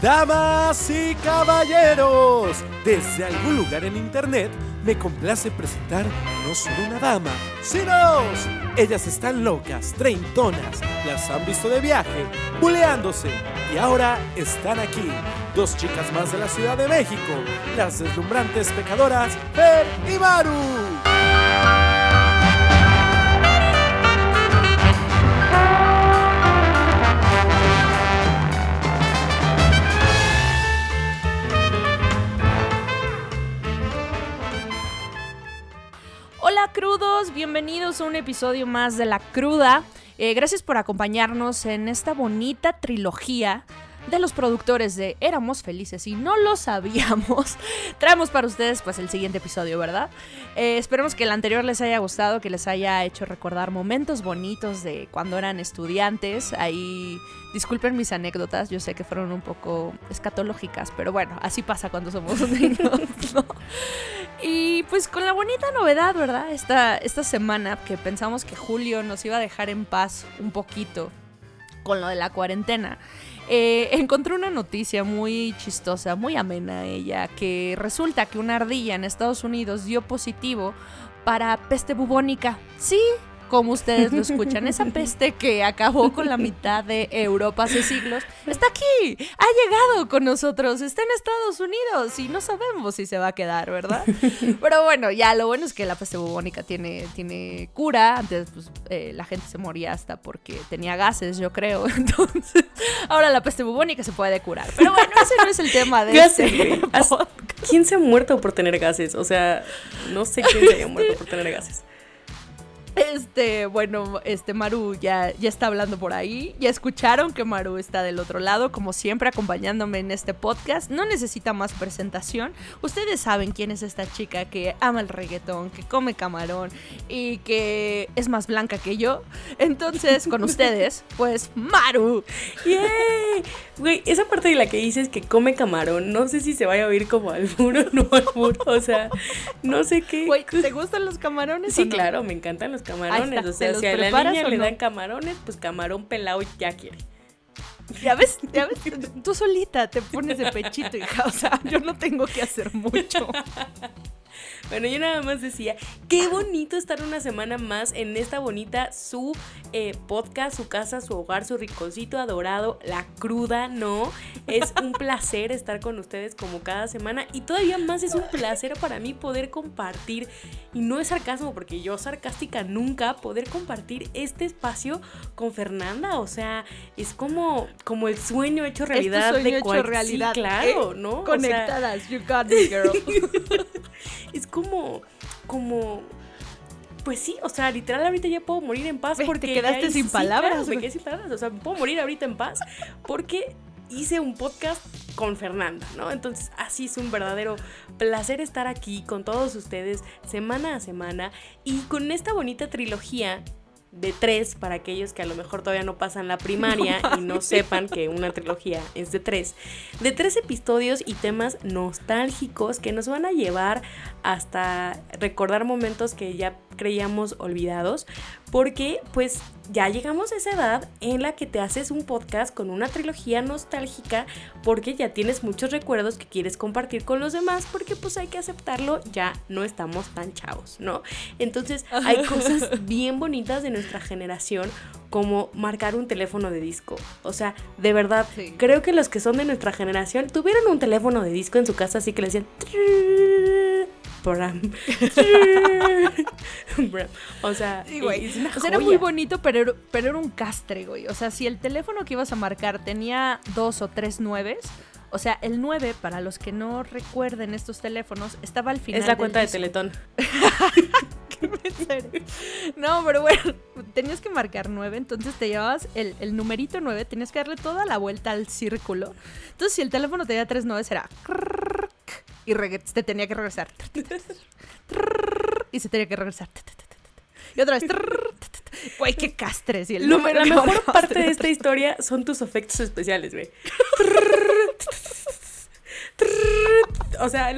Damas y caballeros, desde algún lugar en internet me complace presentar no solo una dama, sino dos. Ellas están locas, treintonas, las han visto de viaje, buleándose y ahora están aquí. Dos chicas más de la Ciudad de México, las deslumbrantes pecadoras Fer y Maru. Bienvenidos a un episodio más de La Cruda. Eh, gracias por acompañarnos en esta bonita trilogía de los productores de Éramos Felices y no lo sabíamos. Traemos para ustedes pues el siguiente episodio, ¿verdad? Eh, esperemos que el anterior les haya gustado, que les haya hecho recordar momentos bonitos de cuando eran estudiantes. Ahí disculpen mis anécdotas, yo sé que fueron un poco escatológicas, pero bueno, así pasa cuando somos niños, ¿no? Y pues con la bonita novedad, ¿verdad? Esta, esta semana que pensamos que Julio nos iba a dejar en paz un poquito con lo de la cuarentena. Eh, encontré una noticia muy chistosa, muy amena ella, que resulta que una ardilla en Estados Unidos dio positivo para peste bubónica. Sí, como ustedes lo escuchan, esa peste que acabó con la mitad de Europa hace siglos, está aquí, ha llegado con nosotros, está en Estados Unidos y no sabemos si se va a quedar, ¿verdad? Pero bueno, ya lo bueno es que la peste bubónica tiene, tiene cura, antes pues, eh, la gente se moría hasta porque tenía gases, yo creo, entonces ahora la peste bubónica se puede curar. Pero bueno, ese no es el tema de Gases, este podcast. ¿Quién se ha muerto por tener gases? O sea, no sé quién se haya muerto por tener gases. Este, bueno, este Maru ya, ya está hablando por ahí. Ya escucharon que Maru está del otro lado, como siempre, acompañándome en este podcast. No necesita más presentación. Ustedes saben quién es esta chica que ama el reggaetón, que come camarón y que es más blanca que yo. Entonces, con ustedes, pues Maru. ¡Yay! Güey, esa parte de la que dices que come camarón, no sé si se vaya a oír como albur o no albur. O sea, no sé qué. Güey, ¿te gustan los camarones? o Sí, no? claro, me encantan los camarones. está, O ¿te sea, si a la niña le dan camarones, pues camarón pelado ya quiere. Ya ves, ya ves, tú solita te pones de pechito, hija. O sea, yo no tengo que hacer mucho. Bueno, yo nada más decía, qué bonito estar una semana más en esta bonita su eh, podcast, su casa, su hogar, su rinconcito adorado, la cruda, ¿no? Es un placer estar con ustedes como cada semana y todavía más es un placer para mí poder compartir, y no es sarcasmo porque yo sarcástica nunca, poder compartir este espacio con Fernanda, o sea, es como, como el sueño hecho realidad sueño de hecho cual- realidad, Sí, claro, ¿eh? ¿no? O sea, Conectadas, you got me, girl. es como, como, pues sí, o sea, literal ahorita ya puedo morir en paz Ve, te porque quedaste sin sí, palabras, claro, me quedé sin palabras, o sea, puedo morir ahorita en paz porque hice un podcast con Fernanda, ¿no? Entonces, así es un verdadero placer estar aquí con todos ustedes semana a semana y con esta bonita trilogía de tres para aquellos que a lo mejor todavía no pasan la primaria y no sepan que una trilogía es de tres. De tres episodios y temas nostálgicos que nos van a llevar hasta recordar momentos que ya creíamos olvidados. Porque pues ya llegamos a esa edad en la que te haces un podcast con una trilogía nostálgica porque ya tienes muchos recuerdos que quieres compartir con los demás porque pues hay que aceptarlo, ya no estamos tan chavos, ¿no? Entonces hay cosas bien bonitas de nuestra generación como marcar un teléfono de disco. O sea, de verdad, Sí. creo que los que son de nuestra generación tuvieron un teléfono de disco en su casa así que le decían... "Trrr, bram, bram". O sea, Sí, güey. es una O sea, era muy bonito, pero, era- pero era un castre, güey. O sea, si el teléfono que ibas a marcar tenía dos o tres nueves, o sea, el 9, para los que no recuerden estos teléfonos, estaba al final. Es la del cuenta de disco. Teletón. No, pero bueno, tenías que marcar 9, entonces te llevabas el, el numerito 9, tenías que darle toda la vuelta al círculo. Entonces, si el teléfono tenía tres 9, era y te tenía que regresar. Y se tenía que regresar. Y otra vez. Güey, qué castres. Y el Lo- la mejor parte de esta historia son tus efectos especiales, güey. o sea,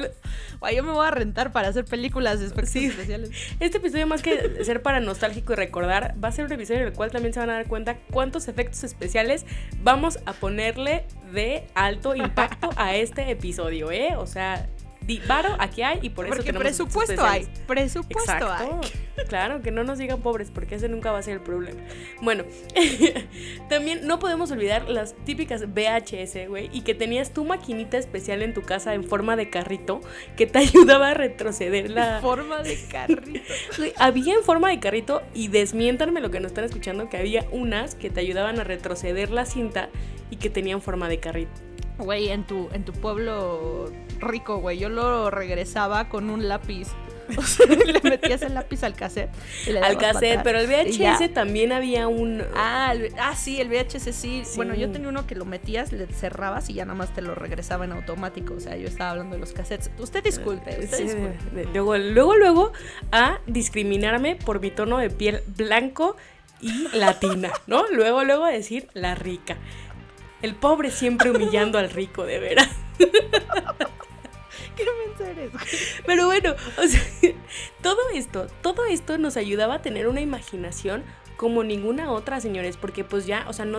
Guay, yo me voy a rentar para hacer películas de efectos Sí. especiales. Este episodio, más que ser para nostálgico y recordar, va a ser un episodio en el cual también se van a dar cuenta cuántos efectos especiales vamos a ponerle de alto impacto a este episodio, ¿eh? O sea, di- varo aquí hay y por eso Porque presupuesto hay. Presupuesto Exacto. hay. Claro, que no nos digan pobres, porque ese nunca va a ser el problema. Bueno, también no podemos olvidar las típicas VHS, güey, y que tenías tu maquinita especial en tu casa en forma de carrito que te ayudaba a retroceder la, Forma de carrito. Había en forma de carrito y desmiéntanme lo que nos están escuchando que había unas que te ayudaban a retroceder la cinta y que tenían forma de carrito. Güey, en tu, en tu pueblo rico, güey, yo lo regresaba con un lápiz. O sea, le metías el lápiz al cassette. y le Al cassette, pero el. VHS también había un Ah, el- ah, sí, el VHS sí. Sí. Bueno, yo tenía uno que lo metías, le cerrabas y ya nada más te lo regresaba en automático. O sea, yo estaba hablando de los cassettes. Usted disculpe, usted Sí, disculpe. de- de- luego, luego, luego a discriminarme por mi tono de piel blanco y latina, ¿no? Luego, luego a decir la rica. El pobre siempre humillando al rico, de veras. ¿Qué mensa eres? güey? Pero bueno, o sea, todo esto, todo esto nos ayudaba a tener una imaginación como ninguna otra, señores, porque pues ya, o sea, no,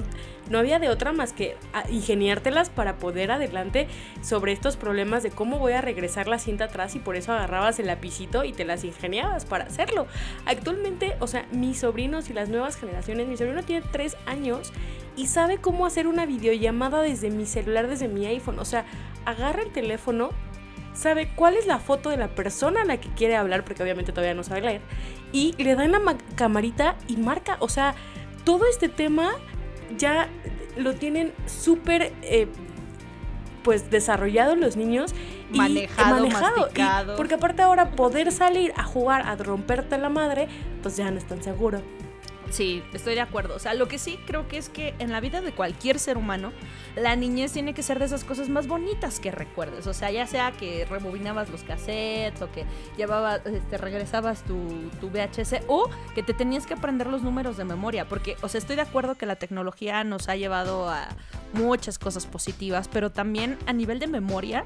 no había de otra más que a- ingeniártelas para poder adelante sobre estos problemas de cómo voy a regresar la cinta atrás y por eso agarrabas el lapicito y te las ingeniabas para hacerlo. Actualmente, o sea, mis sobrinos y las nuevas generaciones, mi sobrino tiene tres años y sabe cómo hacer una videollamada desde mi celular, desde mi iPhone, o sea, agarra el teléfono sabe cuál es la foto de la persona a la que quiere hablar, porque obviamente todavía no sabe leer, y le da en la ma- camarita y marca. O sea, todo este tema ya lo tienen súper, eh, pues, desarrollado los niños. y Manejado, y- masticado. porque aparte ahora poder salir a jugar, a romperte la madre, pues ya no es tan seguro. Sí, estoy de acuerdo. O sea, lo que sí creo que es que en la vida de cualquier ser humano, la niñez tiene que ser de esas cosas más bonitas que recuerdes. O sea, ya sea que rebobinabas los cassettes o que llevabas, este, regresabas tu, tu VHS o que te tenías que aprender los números de memoria. Porque, o sea, estoy de acuerdo que la tecnología nos ha llevado a muchas cosas positivas, pero también a nivel de memoria,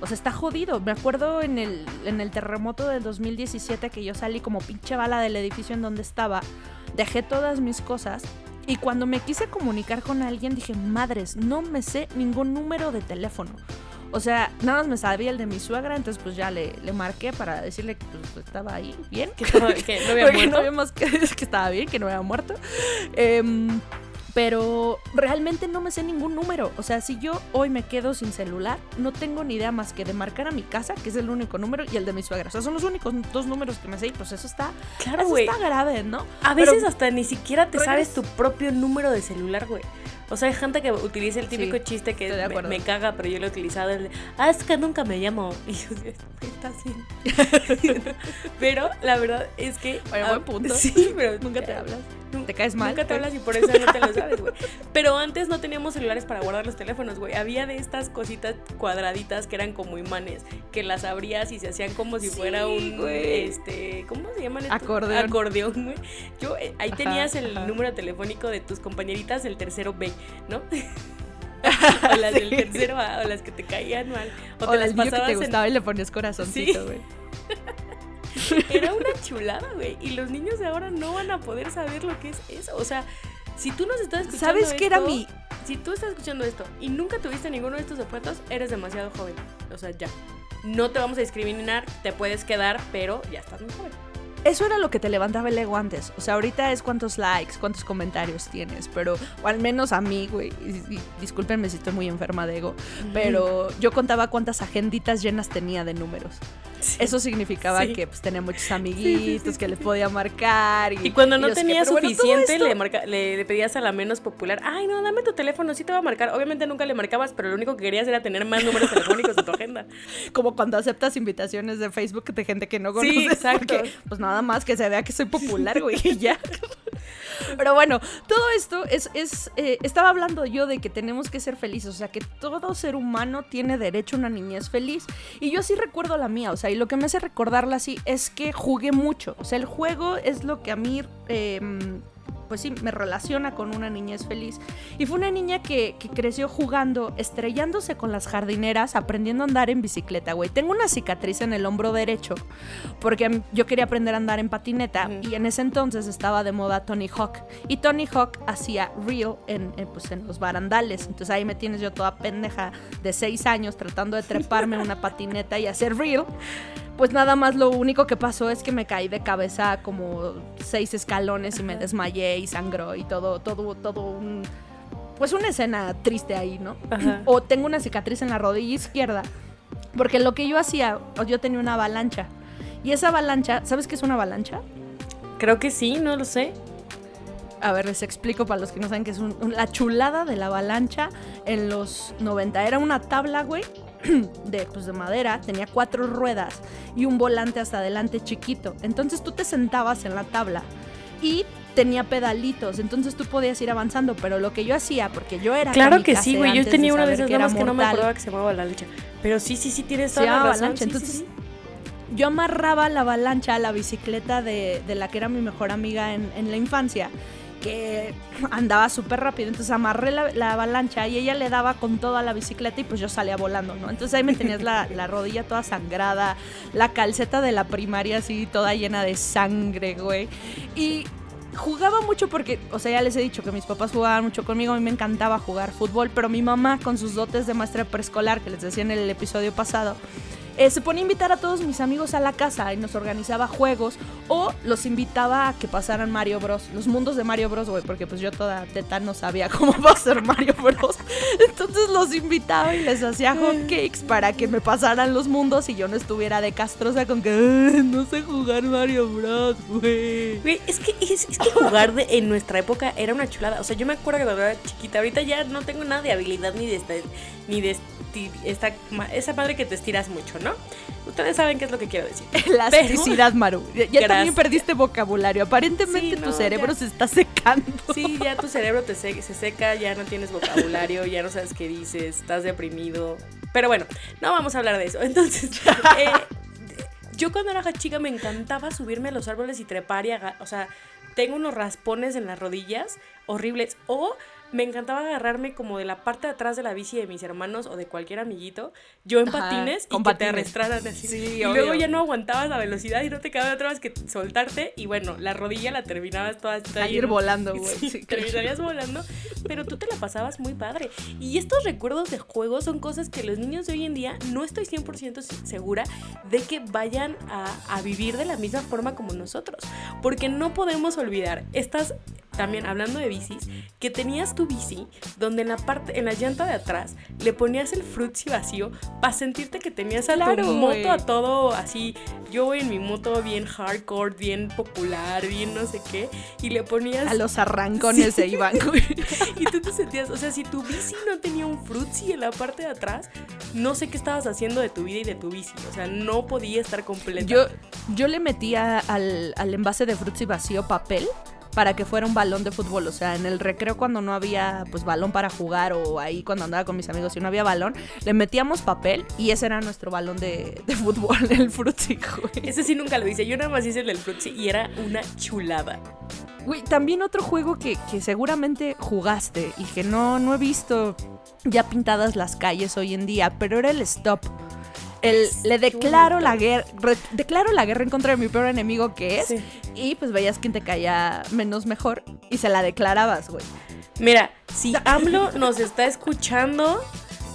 o sea, está jodido. Me acuerdo en el, en el terremoto del 2017 que yo salí como pinche bala del edificio en donde estaba dejé todas mis cosas y cuando me quise comunicar con alguien dije, madres, no me sé ningún número de teléfono. O sea, nada más me sabía el de mi suegra, entonces pues ya le, le marqué para decirle que pues, estía ahí bien. Que, estaba- que no había muerto. no habíamos que, que estaba bien, que no había muerto. Em, pero realmente no me sé ningún número. O sea, si yo hoy me quedo sin celular, no tengo ni idea más que de marcar a mi casa, que es el único número, y el de mi suegra. O sea, son los únicos dos números que me sé y pues eso está, Claro, eso está grave, ¿no? A Pero- veces hasta ni siquiera te sabes tu propio número de celular, güey. O sea, hay gente que utiliza el típico Sí, chiste que me, me caga, pero yo lo he utilizado. El de, ah, es que nunca me llamo. Y yo, está así. pero la verdad es que. Bueno, ah, buen punto. Sí, pero Nunca te hablas. Te caes mal. Nunca te hablas y por eso no te lo sabes, güey. Pero antes no teníamos celulares para guardar los teléfonos, güey. Había de estas cositas cuadraditas que eran como imanes, que las abrías y se hacían como si Sí, fuera un, güey. este, ¿cómo se llaman estos? Acordeón. Acordeón, güey. Yo, eh, ahí Ajá, tenías el ajá. número telefónico de tus compañeritas del tercero B, ¿no? o las del tercero A, o las que te caían mal. O, O, te las niño que pasabas te en- gustaba y le ponías corazoncito, Sí. güey. Era una chulada, güey. Y los niños de ahora no van a poder saber lo que es eso. O sea, si tú nos estás escuchando. ¿Sabes qué era esto, mi...? Si tú estás escuchando esto y nunca tuviste ninguno de estos objetos, eres demasiado joven. O sea, ya. No te vamos a discriminar, te puedes quedar, pero ya estás muy joven. Eso era lo que te levantaba el ego antes. O sea, ahorita es cuántos likes, cuántos comentarios tienes. Pero, o al menos a mí, güey. discúlpenme si estoy muy enferma de ego. Pero yo contaba cuántas agenditas llenas tenía de números. Eso significaba Sí. que pues, tenía muchos sí, amiguitos sí, que sí, le sí. podía marcar. Y, Y cuando no que- bueno, todo suficiente, le, marca- le, le pedías a la menos popular, ay, no, dame tu teléfono, sí te va a marcar. Obviamente nunca le marcabas, pero lo único que querías era tener más números telefónicos en tu agenda. Como cuando aceptas invitaciones de Facebook de gente que no Sí, conoces. exacto. porque, pues nada más que se vea que soy popular, güey, y ya. Pero bueno, todo esto es, es eh, estaba hablando yo de que tenemos que ser felices, o sea, que todo ser humano tiene derecho a una niñez feliz. Y yo sí recuerdo la mía, o sea, y lo que me hace recordarla así es que jugué mucho. O sea, el juego es lo que a mí eh, pues sí, me relaciona con una niñez feliz. Y fue una niña que, que creció jugando, estrellándose con las jardineras, aprendiendo a andar en bicicleta, güey. Tengo una cicatriz en el hombro derecho porque yo quería aprender a andar en patineta y en ese entonces estaba de moda Tony Hawk. Y Tony Hawk hacía reel en, en, pues, en los barandales. Entonces ahí me tienes yo toda pendeja de seis años tratando de treparme una patineta y hacer reel pues nada más lo único que pasó es que me caí de cabeza como seis escalones y me desmayé y sangró y todo, todo, todo un... Pues una escena triste ahí, ¿no? Ajá. O tengo una cicatriz en la rodilla izquierda. Porque lo que yo hacía, yo tenía una avalancha. Y esa avalancha, ¿sabes qué es una avalancha? Creo que sí, no lo sé. A ver, les explico para los que no saben qué es un- un- la chulada de la avalancha en los 90. Era una tabla, güey, de, pues, de madera, tenía cuatro ruedas y un volante hasta adelante chiquito. Entonces tú te sentabas en la tabla y tenía pedalitos, entonces tú podías ir avanzando, pero lo que yo hacía, porque yo era Claro que sí, güey. Yo tenía una de esas que que no me acordaba que se llamaba avalancha. Pero sí, sí, sí, tienes Se toda la razón. avalancha, sí, sí, entonces sí. yo amarraba la avalancha a la bicicleta de, de la que era mi mejor amiga en, en la infancia, que andaba súper rápido. Entonces amarré la, la avalancha y ella le daba con toda la bicicleta y pues yo salía volando, ¿no? Entonces ahí me tenías la, la rodilla toda sangrada, la calceta de la primaria así toda llena de sangre, güey. Y jugaba mucho porque, o sea, ya les he dicho que mis papás jugaban mucho conmigo, a mí me encantaba jugar fútbol, pero mi mamá con sus dotes de maestra preescolar, que les decía en el episodio pasado, eh, se ponía a invitar a todos mis amigos a la casa y nos organizaba juegos o los invitaba a que pasaran Mario Bros. Los mundos de Mario Bros, güey, porque pues yo toda teta no sabía cómo va a ser Mario Bros. Entonces los invitaba y les hacía hotcakes para que me pasaran los mundos y yo no estuviera de castrosa con que "Ay, no sé jugar Mario Bros, güey. Güey, es que, es, es que jugar de- en nuestra época era una chulada. O sea, yo me acuerdo que cuando era chiquita, ahorita ya no tengo nada de habilidad ni de esta, ni de esta, esa madre que te estiras mucho, ¿no? Ustedes saben qué es lo que quiero decir. Elasticidad, Maru. Ya, ya también perdiste vocabulario. Aparentemente Sí, tu cerebro ya. se está secando. Sí, ya tu cerebro te se, se seca, ya no tienes vocabulario, ya no sabes qué dices, estás deprimido. Pero bueno, no vamos a hablar de eso. Entonces, eh, yo cuando era chica me encantaba subirme a los árboles y trepar y o sea, tengo unos raspones en las rodillas horribles. O me encantaba agarrarme como de la parte de atrás de la bici de mis hermanos o de cualquier amiguito, yo en Ajá, patines con y que te arrastraran así. Sí, y obvio. luego ya no aguantabas la velocidad y no te quedaba otra vez que soltarte y bueno, la rodilla la terminabas toda, toda Salir llena- volando, güey. Sí, Sí, terminarías volando, pero tú te la pasabas muy padre. Y estos recuerdos de juegos son cosas que los niños de hoy en día no estoy 100% se- segura de que vayan a, a vivir de la misma forma como nosotros. Porque no podemos olvidar, estas, también hablando de bicis, que tenías tu bici donde en la parte, en la llanta de atrás le ponías el frutzi vacío para sentirte que tenías a Claro, tu moto a todo así. Yo voy en mi moto bien hardcore, bien popular, bien no sé qué, y le ponías A los arrancones Sí. se iban, güey. y tú te sentías, o sea, si tu bici no tenía un frutzi en la parte de atrás, no sé qué estabas haciendo de tu vida y de tu bici. O sea, no podía estar completa. Yo, yo le metía al, al envase de frutzi vacío papel para que fuera un balón de fútbol. O sea, en el recreo cuando no había pues balón para jugar o ahí cuando andaba con mis amigos y no había balón, le metíamos papel y ese era nuestro balón de, de fútbol, el frutzi, güey. Ese sí nunca lo hice. Yo nada más hice el del frutzi y era una chulada. Güey, también otro juego que, que seguramente jugaste y que no, no he visto ya pintadas las calles hoy en día, pero era el stop. El, le declaro la guerra, declaro la guerra en contra de mi peor enemigo que es, Sí. y pues veías quién te caía menos mejor y se la declarabas, güey. Mira, si AMLO nos está escuchando,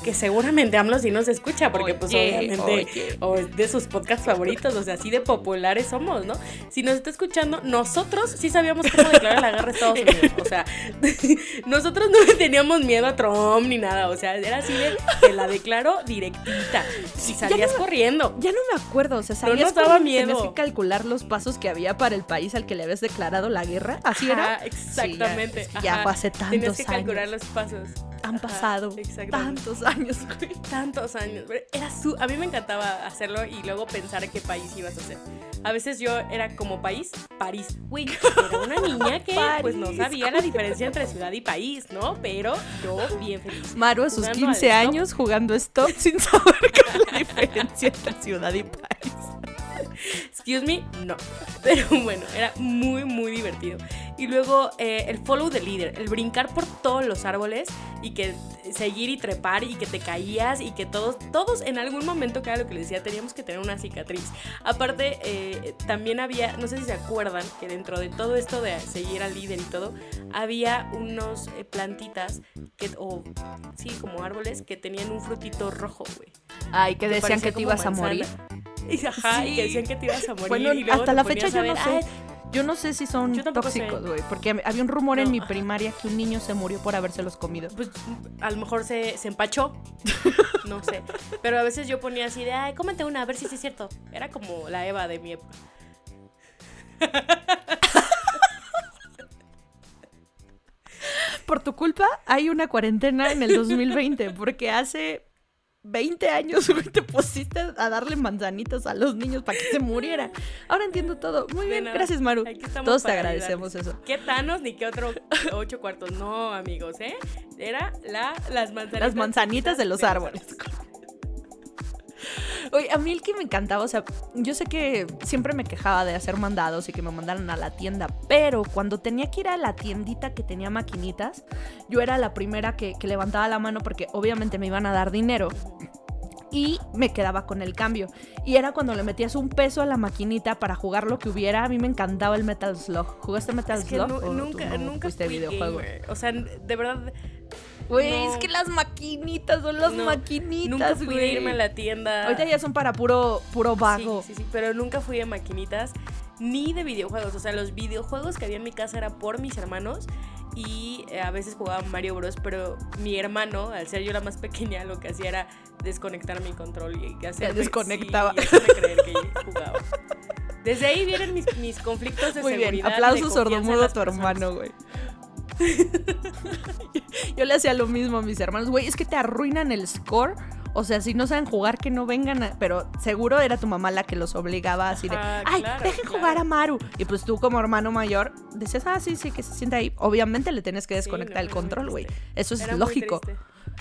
que seguramente AMLO sí nos escucha, porque pues obviamente o es de sus podcasts favoritos, o sea, así de populares somos, ¿no? Si nos está escuchando, nosotros sí sabíamos cómo declarar la guerra a Estados Unidos, o sea, nosotros no le teníamos miedo a Trump ni nada, o sea, era así de, te la declaro directita, y salías corriendo. Ya no me acuerdo, o sea, No sabías nos daba miedo. que calcular los pasos que había para el país al que le habías declarado la guerra, ¿así Ajá, era? exactamente. Sí, ya, ya fue hace tantos Tenías que años. calcular los pasos. Han Ajá, pasado exactamente. tantos años, güey. tantos años. Era su, a mí me encantaba hacerlo y luego pensar qué país ibas a hacer. A veces yo era como país, París. Güey, era una niña que pues no sabía la diferencia entre ciudad y país, ¿no? Pero yo bien feliz. Maru a sus Jugando 15 al stop. años jugando stop sin saber cuál es la diferencia entre ciudad y país. Excuse me, no. Pero bueno, era muy, muy divertido. Y luego eh, el follow the leader, el brincar por todos los árboles y que seguir y trepar y que te caías y que todos, todos en algún momento, que era lo que les decía, teníamos que tener una cicatriz. Aparte, eh, también había, no sé si se acuerdan, que dentro de todo esto de seguir al líder y todo, había unos eh, plantitas, que, o sí, como árboles, que tenían un frutito rojo, güey. Ay, que decían que te ibas a manzana. morir. Y, ajá, y que Sí. decían que te ibas a morir. Bueno, y luego hasta la fecha yo no sé. "Ay, Yo no sé si son tóxicos, güey. Porque había un rumor en mi primaria que un niño se murió por habérselos comido. pues a lo mejor se, se empachó. No sé. Pero a veces yo ponía así de, ay, cómete una, a ver si sí es cierto. Era como la Eva de mi época. Por tu culpa hay una cuarentena en el 2020. Porque hace 20 años, güey, te pusiste a darle manzanitas a los niños para que se murieran. Ahora entiendo todo. Muy bien, nada. gracias, Maru. Todos te agradecemos eso. ¿Qué Thanos ni qué otro ocho cuartos? No, amigos, ¿eh? Era la, las manzanitas. Las manzanitas de los árboles. Oye, a mí el que me encantaba, o sea, yo sé que siempre me quejaba de hacer mandados y que me mandaran a la tienda, pero cuando tenía que ir a la tiendita que tenía maquinitas, yo era la primera que, que levantaba la mano porque obviamente me iban a dar dinero y me quedaba con el cambio. Y era cuando le metías un peso a la maquinita para jugar lo que hubiera. A mí me encantaba el Metal Slug. ¿Jugaste Metal Es que Slug? o tú nunca, no nunca fui videojuego? gamer. O sea, de verdad, Güey, No. es que las maquinitas son las No, maquinitas, nunca fui güey. irme a la tienda. Ahorita ya son para puro, puro vago. Sí, sí, sí, pero nunca fui de maquinitas ni de videojuegos. O sea, los videojuegos que había en mi casa era por mis hermanos y eh, a veces jugaba Mario Bros. Pero mi hermano, al ser yo la más pequeña, lo que hacía era desconectar mi control y hacerme, desconectaba. sí, y creer que jugaba. Desde ahí vienen mis, mis conflictos de Muy bien, seguridad. aplausos sordomudo a tu personas. hermano, güey. Yo le hacía lo mismo a mis hermanos, güey, es que te arruinan el score. O sea, si no saben jugar, que no vengan a... Pero seguro era tu mamá la que los obligaba así de... Ajá, Ay, claro, dejen claro. jugar a Maru. Y pues tú como hermano mayor decías, ah, sí, sí, que se sienta ahí. Obviamente le tienes que Sí, desconectar no, el muy control, güey. Eso es Era lógico.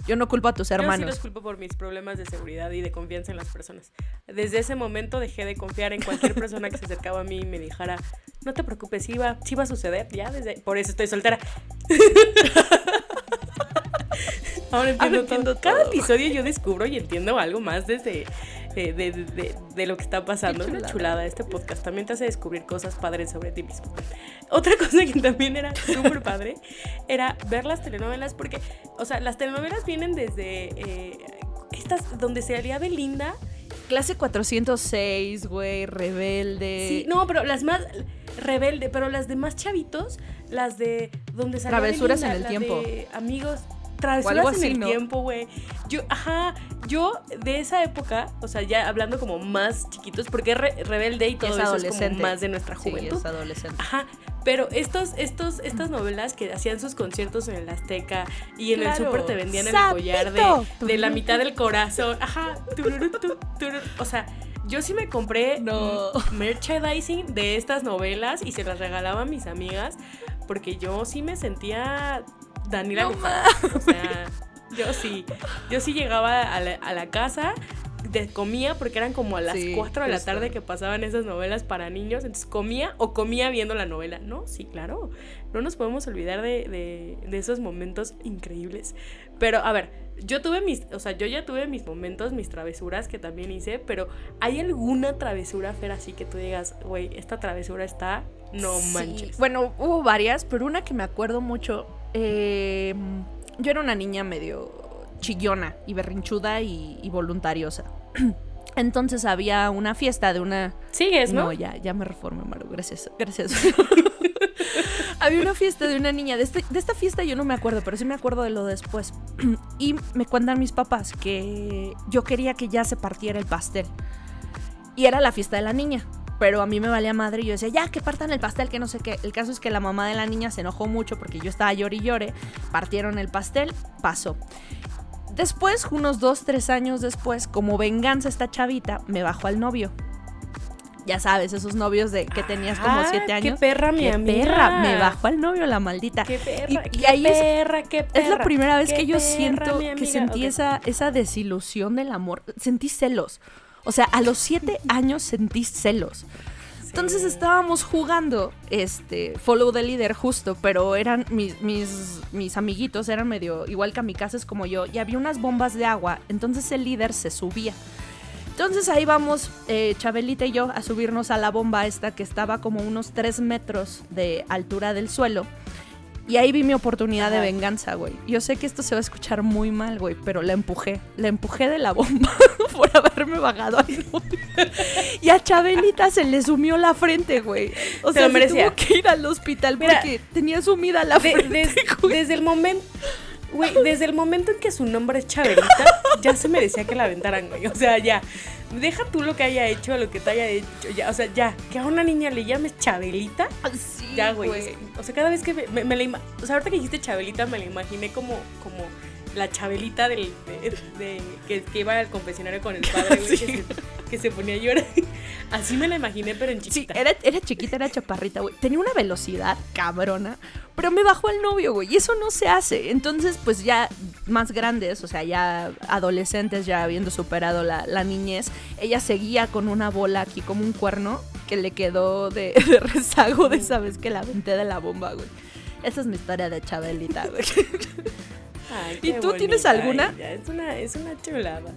Yo no culpo a tus Yo sí hermanos. los culpo por mis problemas de seguridad y de confianza en las personas. Desde ese momento dejé de confiar en cualquier persona que se acercaba a mí y me dijera, no te preocupes, sí va, sí va a suceder, ya desde... Por eso estoy soltera. Ahora entiendo, Ahora entiendo todo. Cada episodio yo descubro y entiendo algo más desde de, de- de- lo que está pasando. Es una chulada. este podcast. También te hace descubrir cosas padres sobre ti mismo. Otra cosa que también era súper padre era ver las telenovelas porque, o sea, las telenovelas vienen desde eh, estas donde se haría Belinda. Clase 406, güey, rebelde. Sí, no, pero las más rebelde, pero las de más chavitos, las de donde salía Travesuras Belinda, en el tiempo. amigos, travesuras algo en así, el ¿no? tiempo, güey. Yo, ajá, yo de esa época, o sea, ya hablando como más chiquitos, porque re- rebelde y todo es eso es como más de nuestra Sí, juventud. es adolescente. Ajá, pero estos, estos, estas novelas que hacían sus conciertos en el Azteca y en el súper te vendían el ¡Sapito! collar de, de la mitad del corazón. Ajá, o sea, yo sí me compré No. merchandising de estas novelas y se las regalaba a mis amigas porque yo sí me sentía Daniela No Luján. O sea, yo sí, yo sí llegaba a la, a la casa de- comía porque eran como a las Sí, 4 de la tarde que pasaban esas novelas para niños, entonces comía o comía viendo la novela. No, sí, claro, no nos podemos olvidar de, de- de esos momentos increíbles. Pero a ver, yo tuve mis, o sea, yo ya tuve mis momentos, mis travesuras que también hice, pero ¿hay alguna travesura, Fer, así que tú digas, güey, esta travesura está, no Sí, manches? Bueno, hubo varias, pero una que me acuerdo mucho. Eh, yo era una niña medio chillona y berrinchuda y, y voluntariosa. Entonces había una fiesta de una. Sigues, ¿no? No, ya, ya me reformé, Maru. Gracias, gracias. había una fiesta de una niña. De, este- de esta fiesta yo no me acuerdo, pero sí me acuerdo de lo después. y me cuentan mis papás que yo quería que ya se partiera el pastel. Y era la fiesta de la niña. Pero a mí me valía madre y yo decía, ya, que partan el pastel, que no sé qué. El caso es que la mamá de la niña se enojó mucho porque yo estaba llore y llore. Partieron el pastel, pasó. Después, unos dos, tres años después, como venganza esta chavita, me bajó al novio. Ya sabes, esos novios de que tenías como Ah, siete años. Qué perra, mi ¡Qué amiga. perra! Me bajó al novio la maldita. Qué perra, Y- y qué ahí es- perra, qué perra. Es la primera vez que yo perra, siento que sentí esa, esa desilusión del amor. Sentí celos. O sea, a los siete años sentí celos. Sí. Entonces estábamos jugando este Follow the Leader justo, pero eran mis, mis, mis amiguitos, eran medio igual kamikazes como yo, y había unas bombas de agua, entonces el líder se subía. Entonces ahí vamos, eh, Chabelita y yo, a subirnos a la bomba esta que estaba como unos 3 metros de altura del suelo. Y ahí vi mi oportunidad de venganza, güey. Yo sé que esto se va a escuchar muy mal, güey, pero la empujé. La empujé de la bomba por haberme bajado ahí. ¿no? Y a Chabelita se le sumió la frente, güey. O Se sea, lo se tuvo que ir al hospital Mira, porque tenía sumida la De- frente, des- desde el momento. Güey, desde el momento en que su nombre es Chabelita, ya se merecía que la aventaran, güey. O sea, ya. Deja tú lo que haya hecho, lo que te haya hecho. Ya, o sea, ya. Que a una niña le llames Chabelita. Sí, Ya, güey. O sea, cada vez que me, me- me la ima- O sea, ahorita que dijiste Chabelita, me la imaginé como, como la Chabelita del, de, de- que, que iba al confesionario con el padre, güey, Sí. que, se, que se ponía a llorar. Así me la imaginé, pero en Sí, chiquita. era, era chiquita, era chaparrita, güey. Tenía una velocidad cabrona, pero me bajó el novio, güey. Y eso no se hace. Entonces, pues ya más grandes, o sea, ya adolescentes, ya habiendo superado la, la niñez, ella seguía con una bola aquí como un cuerno que le quedó de, de rezago de esa vez que la aventé de la bomba, güey. Esa es mi historia de Chabelita, güey. Ay, ¿Y tú tienes bonita alguna? ella, Es una, es una chulada.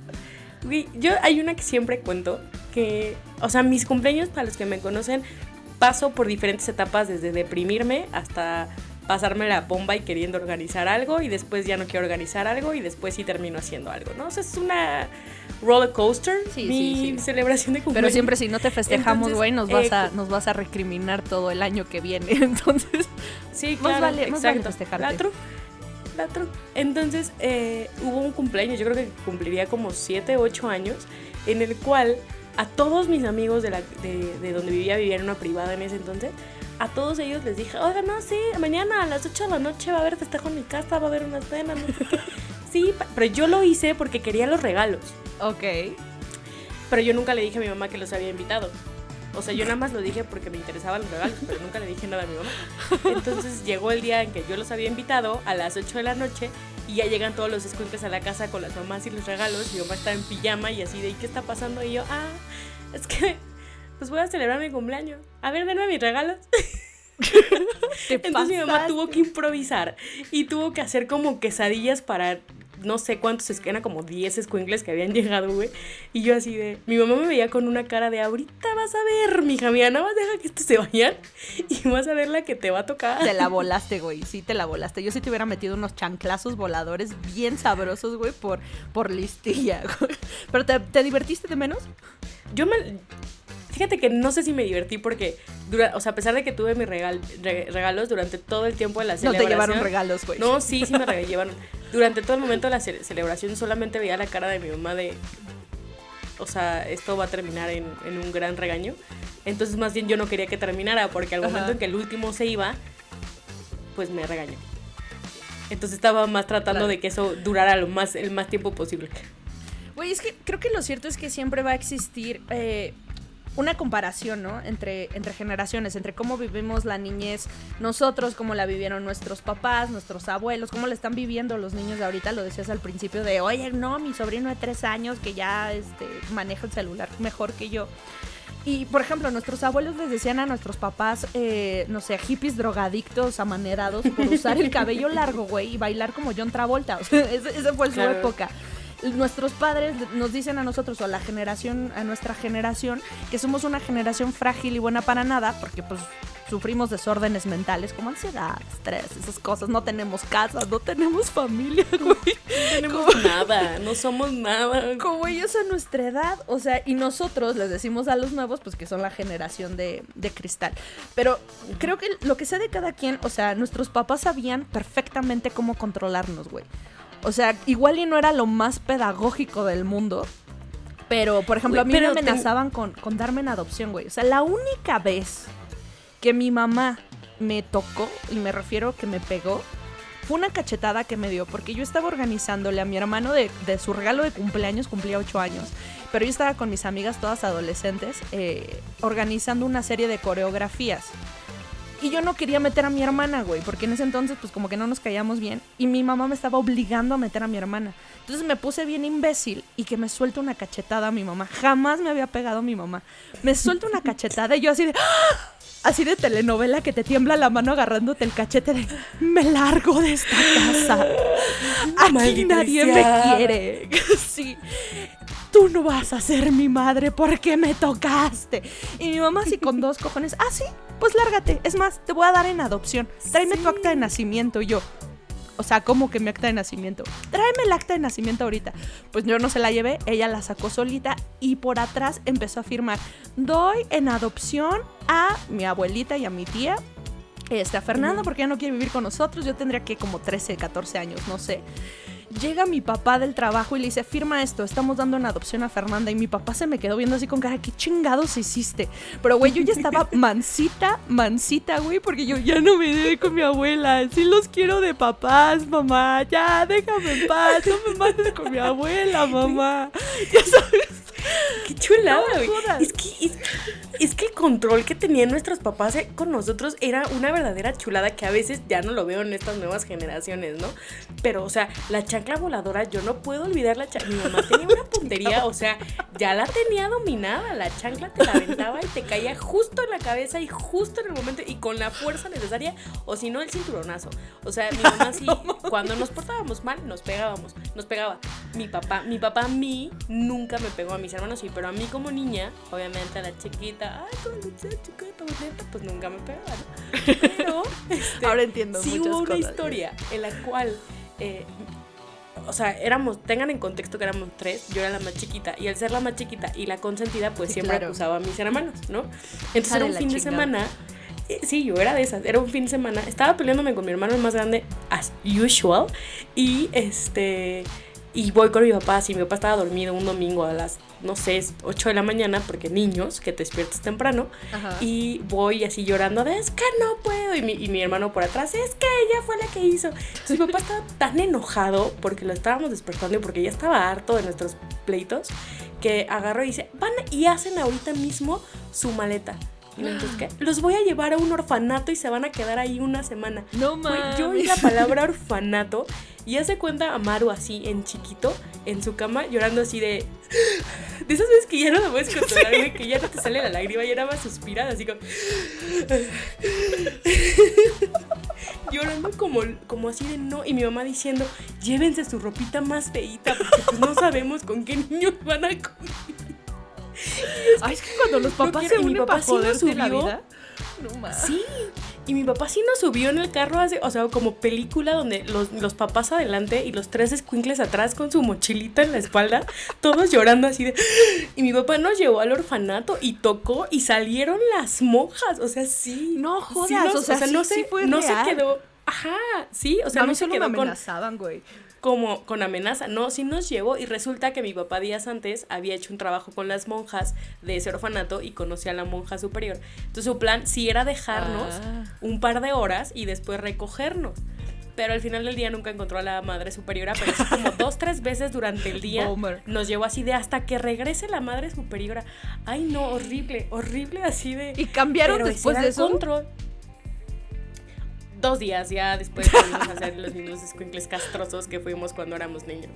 Yo hay una que siempre cuento que, o sea, mis cumpleaños, para los que me conocen, paso por diferentes etapas desde deprimirme hasta pasarme la bomba y queriendo organizar algo y después ya no quiero organizar algo y después sí termino haciendo algo, ¿no? O sea, es una roller coaster Sí, mi sí, sí. celebración de Pero cumpleaños. siempre si no te festejamos, güey, nos, vas a, eh, nos vas a recriminar todo el año que viene. Entonces, Sí, Más claro, vale- más vale exacto. festejarte. La. Entonces, eh, hubo un cumpleaños, yo creo que cumpliría como 7, 8 años, en el cual a todos mis amigos de, la, de, de donde vivía, vivía en una privada en ese entonces, a todos ellos les dije, oiga, no, sí, mañana a las 8 de la noche va a haber festejo en mi casa, va a haber una cena, no sé qué. Sí, pero yo lo hice porque quería los regalos. ok. Pero yo nunca le dije a mi mamá que los había invitado. O sea, yo nada más lo dije porque me interesaban los regalos, pero nunca le dije nada a mi mamá. Entonces llegó el día en que yo los había invitado a las 8 de la noche y ya llegan todos los escuincles a la casa con las mamás y los regalos. Mi mamá está en pijama y así de, ¿y qué está pasando? Y yo, ah, es que pues voy a celebrar mi cumpleaños. A ver, denme mis regalos. Entonces mi mamá pasaste. tuvo que improvisar y tuvo que hacer como quesadillas para no sé cuántos, eran como 10 escuincles que habían llegado, güey. Y yo así de, mi mamá me veía con una cara de, ahorita vas a ver, mija mía, nada más deja que estos se vayan y vas a ver la que te va a tocar. Te la volaste, güey. Sí, te la volaste. Yo sí te hubiera metido unos chanclazos voladores bien sabrosos, güey, por, por listilla, güey. Pero ¿te, te divertiste de menos? Yo me... Fíjate que no sé si me divertí porque, dura, o sea, a pesar de que tuve mis regal- re- regalos durante todo el tiempo de la No celebración... te llevaron regalos, güey. No, sí, sí me llevaron. Durante todo el momento de la ce- celebración solamente veía la cara de mi mamá de... O sea, esto va a terminar en, en un gran regaño. Entonces más bien yo no quería que terminara porque al Ajá. momento en que el último se iba, pues me regañó. Entonces estaba más tratando Claro. de que eso durara lo más, el más tiempo posible. Güey, es que creo que lo cierto es que siempre va a existir eh, una comparación, ¿no? Entre, entre generaciones, entre cómo vivimos la niñez nosotros, cómo la vivieron nuestros papás, nuestros abuelos, cómo la están viviendo los niños de ahorita. Lo decías al principio de, oye, no, mi sobrino de tres años que ya este, maneja el celular mejor que yo. Y, por ejemplo, nuestros abuelos les decían a nuestros papás, eh, no sé, hippies drogadictos, amanerados, por usar el cabello largo, güey, y bailar como John Travolta. O sea, esa fue su Claro. época. Nuestros padres nos dicen a nosotros, o a la generación, a nuestra generación, que somos una generación frágil y buena para nada, porque pues sufrimos desórdenes mentales como ansiedad, estrés, esas cosas. No tenemos casa, no tenemos familia, güey. No tenemos nada, no somos nada. Como ellos a nuestra edad, o sea, y nosotros les decimos a los nuevos, pues que son la generación de, de cristal. Pero creo que lo que sea de cada quien, o sea, nuestros papás sabían perfectamente cómo controlarnos, güey. O sea, igual y no era lo más pedagógico del mundo. Pero, por ejemplo, a mí me te- amenazaban con, con darme en adopción, güey. O sea, la única vez que mi mamá me tocó, y me refiero que me pegó, fue una cachetada que me dio, porque yo estaba organizándole a mi hermano de, de su regalo de cumpleaños, cumplía ocho años, pero yo estaba con mis amigas todas adolescentes, eh, organizando una serie de coreografías. Y yo no quería meter a mi hermana, güey, porque en ese entonces, pues como que no nos caíamos bien. Y mi mamá me estaba obligando a meter a mi hermana. Entonces me puse bien imbécil y que me suelta una cachetada a mi mamá. Jamás me había pegado mi mamá. Me suelta una cachetada y yo así de. ¡Ah! Así de telenovela que te tiembla la mano agarrándote el cachete de. Me largo de esta casa. Aquí nadie me quiere. Sí. Tú no vas a ser mi madre porque me tocaste. Y mi mamá así con dos cojones. Ah, sí, pues lárgate. Es más, te voy a dar en adopción. Tráeme tu acta de nacimiento. Y yo. O sea, ¿cómo que mi acta de nacimiento? Tráeme el acta de nacimiento ahorita. Pues yo no se la llevé, ella la sacó solita y por atrás empezó a firmar. Doy en adopción a mi abuelita y a mi tía. Este, a Fernanda, porque ya no quiere vivir con nosotros. Yo tendría que como 13, 14 años, no sé. Llega mi papá del trabajo y le dice, firma esto, estamos dando en adopción a Fernanda. Y mi papá se me quedó viendo así con cara, ¿qué chingados hiciste? Pero, güey, yo ya estaba mansita, mansita, güey, porque yo ya no me debe con mi abuela. Sí los quiero de papás, mamá. Ya, déjame en paz. No me mandes con mi abuela, mamá. Ya sabes. Qué chulada, No güey. jodas. es, que, es, es que el control que tenían nuestros papás eh, con nosotros era una verdadera chulada que a veces ya no lo veo en estas nuevas generaciones, ¿no? Pero, o sea, la chancla voladora, yo no puedo olvidar la chancla. Mi mamá tenía una puntería, o sea, ya la tenía dominada. La chancla te la aventaba y te caía justo en la cabeza y justo en el momento y con la fuerza necesaria, o si no, el cinturonazo. O sea, mi mamá sí, cuando nos portábamos mal, nos pegábamos, nos pegaba. Mi papá, mi papá a mí nunca me pegó a mis hermanos, sí, pero a mí como niña, obviamente a la chiquita, ay, como Lucía, chiquita, bonita, pues nunca me pegaba, ¿no? Pero, este, Ahora entiendo sí muchas hubo una cosas. historia en la cual, eh, o sea, éramos, tengan en contexto que éramos tres, yo era la más chiquita, y al ser la más chiquita y la consentida, pues Sí, siempre claro. acusaba a mis hermanos, ¿no? Entonces Hija era un la fin de semana. eh, Sí, yo era de esas. Era un fin de semana. Estaba peleándome con mi hermano el más grande, as usual. Y este. Y voy con mi papá. Si mi papá estaba dormido un domingo a las, no sé, 8 de la mañana, porque niños, que te despiertas temprano. Ajá. Y voy así llorando de es que no puedo. Y mi, y mi hermano por atrás, es que ella fue la que hizo. Entonces mi papá estaba tan enojado porque lo estábamos despertando y porque ya estaba harto de nuestros pleitos que agarró y dice, van y hacen ahorita mismo su maleta. Y ¿qué? Los voy a llevar a un orfanato y se van a quedar ahí una semana. No mames. yo oí la palabra orfanato y hace cuenta a Maru así en chiquito, en su cama, llorando así de. De esas veces que ya no la puedes controlar, güey, que ya no te sale la lágrima, y era más suspirada, así como. Llorando como, como así de no. Y mi mamá diciendo, llévense su ropita más feíta, porque pues no sabemos con qué niños van a comer. Ay, es que cuando los No papás quiero- se y mi unen papá para sí nos la subió. vida. No mames. Sí. Y mi papá sí nos subió en el carro hace, o sea, como película donde los, los papás adelante y los tres escuincles atrás con su mochilita en la espalda, todos llorando así de. Y mi papá nos llevó al orfanato y tocó y salieron las monjas. O sea, sí. No sí jodas, nos- o sea, sí- no sí se, fue no real. se quedó. Ajá, sí, o sea, a mí no solo quedó amenazaban, güey. como con amenaza. No, sí nos llevó y resulta que mi papá días antes había hecho un trabajo con las monjas de ese orfanato y conocía a la monja superior. Entonces su plan sí era dejarnos Ah. un par de horas y después recogernos. Pero al final del día nunca encontró a la madre superiora, pero como dos, tres veces durante el día nos llevó así de hasta que regrese la madre superiora. Ay, no, horrible, horrible así de... ¿Y cambiaron después de eso? control. Dos días ya después volvimos a hacer los mismos escuincles castrosos que fuimos cuando éramos niños.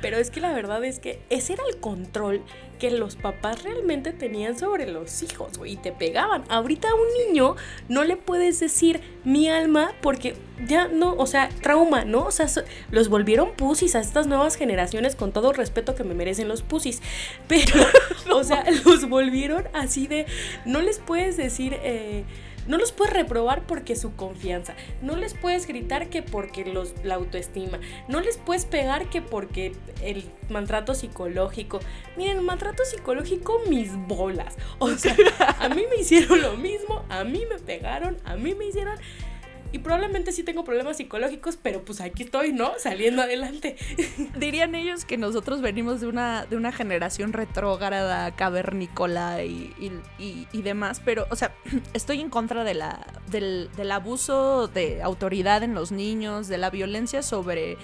Pero es que la verdad es que ese era el control que los papás realmente tenían sobre los hijos, güey, y te pegaban. Ahorita a un niño no le puedes decir mi alma porque ya no, o sea, trauma, ¿no? O sea, los volvieron pusis a estas nuevas generaciones con todo el respeto que me merecen los pusis. Pero, o sea, los volvieron así de, no les puedes decir... eh, no los puedes reprobar porque su confianza. No les puedes gritar que porque los, la autoestima. No les puedes pegar que porque el maltrato psicológico. Miren, maltrato psicológico, mis bolas. O sea, a mí me hicieron lo mismo, a mí me pegaron, a mí me hicieron. Y probablemente sí tengo problemas psicológicos, pero pues aquí estoy, ¿no? Saliendo adelante. Dirían ellos que nosotros venimos de una, de una generación retrógrada, cavernícola y, y- y- demás, pero, o sea, estoy en contra de la, del, del abuso de autoridad en los niños, de la violencia sobre,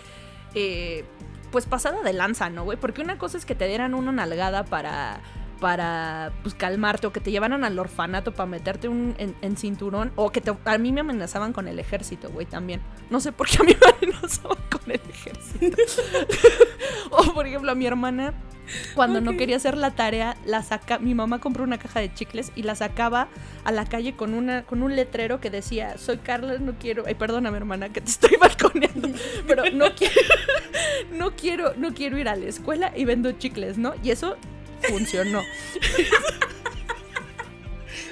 eh, pues pasada de lanza, ¿no, güey? Porque una cosa es que te dieran una nalgada para para pues, calmarte o que te llevaran al orfanato para meterte un, en, cinturón o que te, a mí me amenazaban con el ejército, güey, también. No sé por qué a mí me amenazaban con el ejército. o por ejemplo a mi hermana cuando no quería hacer la tarea, la saca, mi mamá compró una caja de chicles y la sacaba a la calle con una con un letrero que decía, "Soy Carla, no quiero, ay, perdóname, hermana, que te estoy balconeando, pero no quiero no quiero no quiero ir a la escuela y vendo chicles, ¿no?" Y eso funcionó.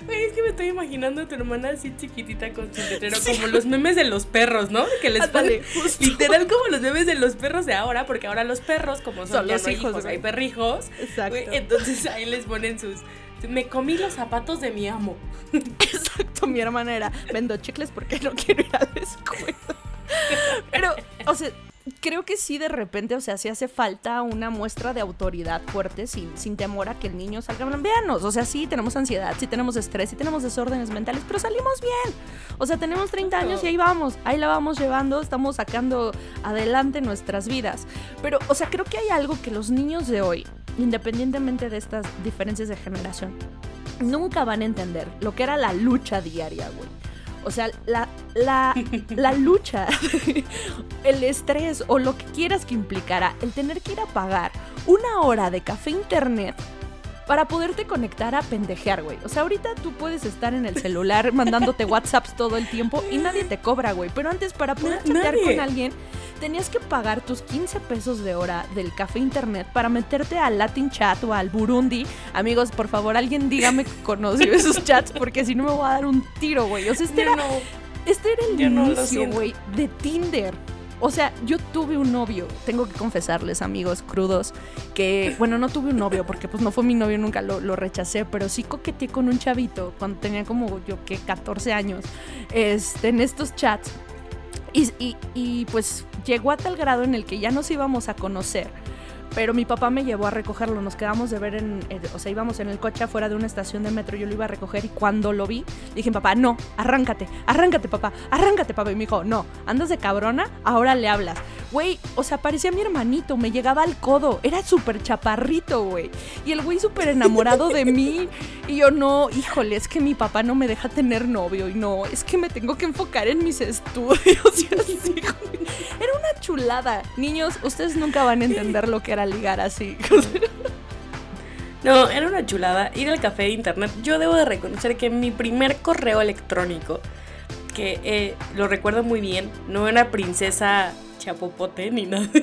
es que me estoy imaginando a tu hermana así chiquitita con su letrero, como los memes de los perros, ¿no? Que les ponen literal como los memes de los perros de ahora, porque ahora los perros, como son, los hijos, hay perrijos. Exacto. entonces ahí les ponen sus. Me comí los zapatos de mi amo. Exacto, mi hermana era, vendo chicles porque no quiero ir a la escuela. Pero, o sea, creo que sí de repente, o sea, sí hace falta una muestra de autoridad fuerte sin, sin temor a que el niño salga. Veanos, o sea, sí tenemos ansiedad, sí tenemos estrés, sí tenemos desórdenes mentales, pero salimos bien. O sea, tenemos 30 años y ahí vamos, ahí la vamos llevando, estamos sacando adelante nuestras vidas. Pero, o sea, creo que hay algo que los niños de hoy, independientemente de estas diferencias de generación, nunca van a entender lo que era la lucha diaria, güey. O sea, la, la, la lucha, el estrés o lo que quieras que implicara el tener que ir a pagar una hora de café internet para poderte conectar a pendejear, güey. O sea, ahorita tú puedes estar en el celular mandándote WhatsApps todo el tiempo y nadie te cobra, güey. Pero antes, para poder chatear con alguien, tenías que pagar tus 15 pesos de hora del café internet para meterte al Latin Chat o al Burundi. Amigos, por favor, alguien dígame que conoció esos chats porque si no me voy a dar un tiro, güey. O sea, este era, este era el inicio, güey, de Tinder. O sea, yo tuve un novio, tengo que confesarles, amigos crudos, que, bueno, no tuve un novio porque pues no fue mi novio, nunca lo, lo rechacé, pero sí coqueteé con un chavito cuando tenía como yo que 14 años, este, en estos chats. Y, y, y pues llegó a tal grado en el que ya nos íbamos a conocer pero mi papá me llevó a recogerlo. Nos quedamos de ver en, eh, o sea, íbamos en el coche afuera de una estación de metro. Yo lo iba a recoger y cuando lo vi, dije, papá, no, arráncate, arráncate, papá, arráncate, papá. Y me dijo, no, andas de cabrona, ahora le hablas. Güey, o sea, parecía mi hermanito, me llegaba al codo, era súper chaparrito, güey. Y el güey súper enamorado de mí. Y yo, no, híjole, es que mi papá no me deja tener novio. Y no, es que me tengo que enfocar en mis estudios. Y así, Era una chulada. Niños, ustedes nunca van a entender lo que era ligar así. No, era una chulada ir al café de internet. Yo debo de reconocer que mi primer correo electrónico, que eh, lo recuerdo muy bien, no era princesa chapopote ni nada.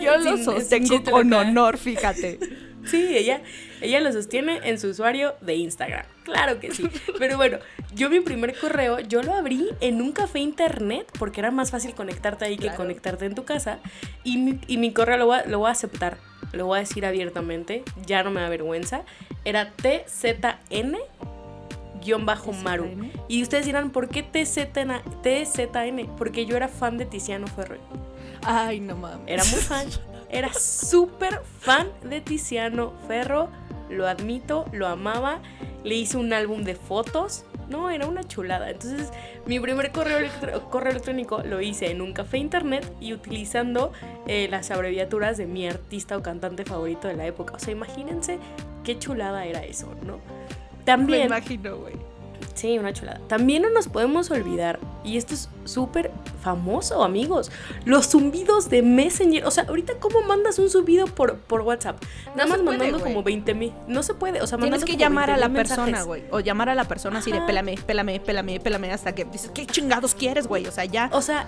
Yo lo sostengo con honor, fíjate. Sí, ella, ella lo sostiene en su usuario de Instagram. Claro que sí. Pero bueno, yo mi primer correo, yo lo abrí en un café internet porque era más fácil conectarte ahí que conectarte en tu casa. Y mi, correo lo voy, a, lo voy a aceptar, lo voy a decir abiertamente, ya no me da vergüenza. Era TZN bajo Maru. Y ustedes dirán, ¿por qué TZN? TZN? Porque yo era fan de Tiziano Ferro. Ay, no mames. Era muy fan. Era súper fan de Tiziano Ferro. Lo admito, lo amaba. Le hice un álbum de fotos. No, era una chulada. Entonces, mi primer correo, correo electrónico lo hice en un café internet y utilizando eh, las abreviaturas de mi artista o cantante favorito de la época. O sea, imagínense qué chulada era eso, ¿no? También. Me imagino, güey. Sí, una chulada. También no nos podemos olvidar, y esto es súper famoso, amigos, los zumbidos de Messenger. O sea, ahorita, ¿cómo mandas un zumbido por, por WhatsApp? Nada más mandando como 20 mil. No se puede. O sea, Tienes que llamar a la persona, güey. O llamar a la persona así de pélame, pélame, pélame, pélame, hasta que dices, ¿qué chingados quieres, güey? O sea, ya. O sea,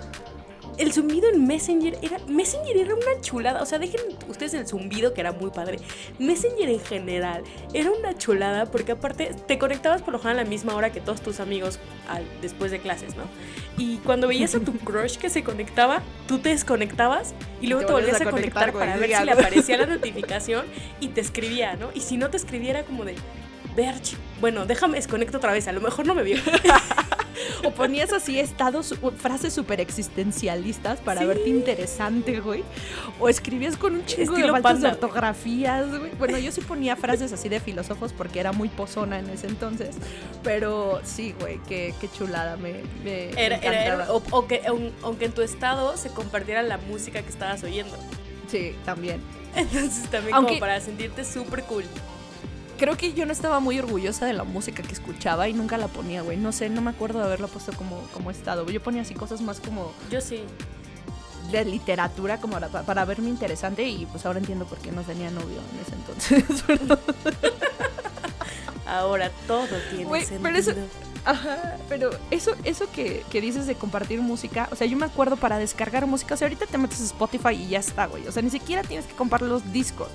el zumbido en Messenger era. Messenger era una chulada. O sea, dejen ustedes el zumbido, que era muy padre. Messenger en general era una chulada porque, aparte, te conectabas por lo general a la misma hora que todos tus amigos al, después de clases, ¿no? Y cuando veías a tu crush que se conectaba, tú te desconectabas y luego te, volvías a, conectar, para ver si le aparecía la notificación y te escribía, ¿no? Y si no te escribiera como de. Verch, bueno, déjame desconecto otra vez, a lo mejor no me vio. o ponías así estados, frases súper existencialistas para verte interesante, güey. O escribías con un chingo de faltas de ortografías, güey. Bueno, yo sí ponía frases así de filósofos porque era muy pozona en ese entonces. Pero sí, güey, qué, chulada, me, era, o, que, aunque en tu estado se compartiera la música que estabas oyendo. Sí, también. Entonces también Aunque- como para sentirte súper cool. Creo que yo no estaba muy orgullosa de la música que escuchaba y nunca la ponía, güey. No sé, no me acuerdo de haberla puesto como, como estado. Yo ponía así cosas más como Yo sí. de literatura, como para, para verme interesante y pues ahora entiendo por qué no tenía novio en ese entonces. Ahora todo tiene Güey, sentido. pero eso- Ajá, pero eso, eso que, que dices de compartir música, o sea, yo me acuerdo para descargar música, o sea, ahorita te metes a Spotify y ya está, güey. O sea, ni siquiera tienes que comprar los discos.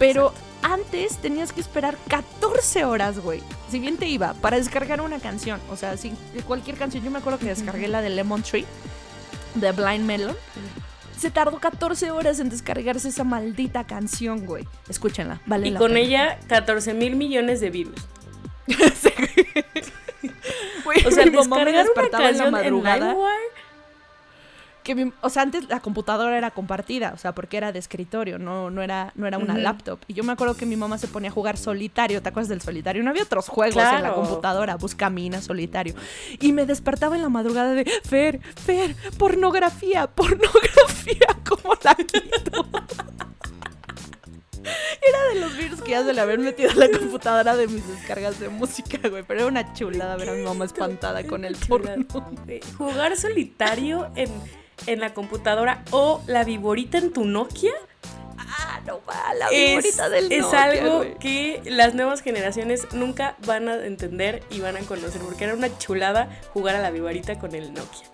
Pero antes tenías que esperar 14 horas, güey. Si bien te iba, para descargar una canción. O sea, si cualquier canción. Yo me acuerdo que descargué la de Lemon Tree, de Blind Melon. Se tardó 14 horas en descargarse esa maldita canción, güey. Escúchenla, vale Y la con pena. ella 14 mil millones de virus. O sea, descargar una despertaba en la canción en madrugada. Que mi- o sea, antes la computadora era compartida, o sea, porque era de escritorio, no, no era, no era una laptop. Y yo me acuerdo que mi mamá se ponía a jugar solitario, ¿te acuerdas del solitario? No había otros juegos en la computadora, buscamina, solitario. Y me despertaba en la madrugada de, Fer, Fer, pornografía, pornografía, ¿cómo la quito? Era de los virus que ya se le habían metido a la computadora de mis descargas de música, güey. Pero era una chulada ver a mi mamá espantada con el porno. Jugar solitario en, en la computadora o la viborita en tu Nokia Ah, no va, la es, favorita del es Nokia, algo güey. que las nuevas generaciones nunca van a entender y van a conocer porque era una chulada jugar a la viborita con el Nokia.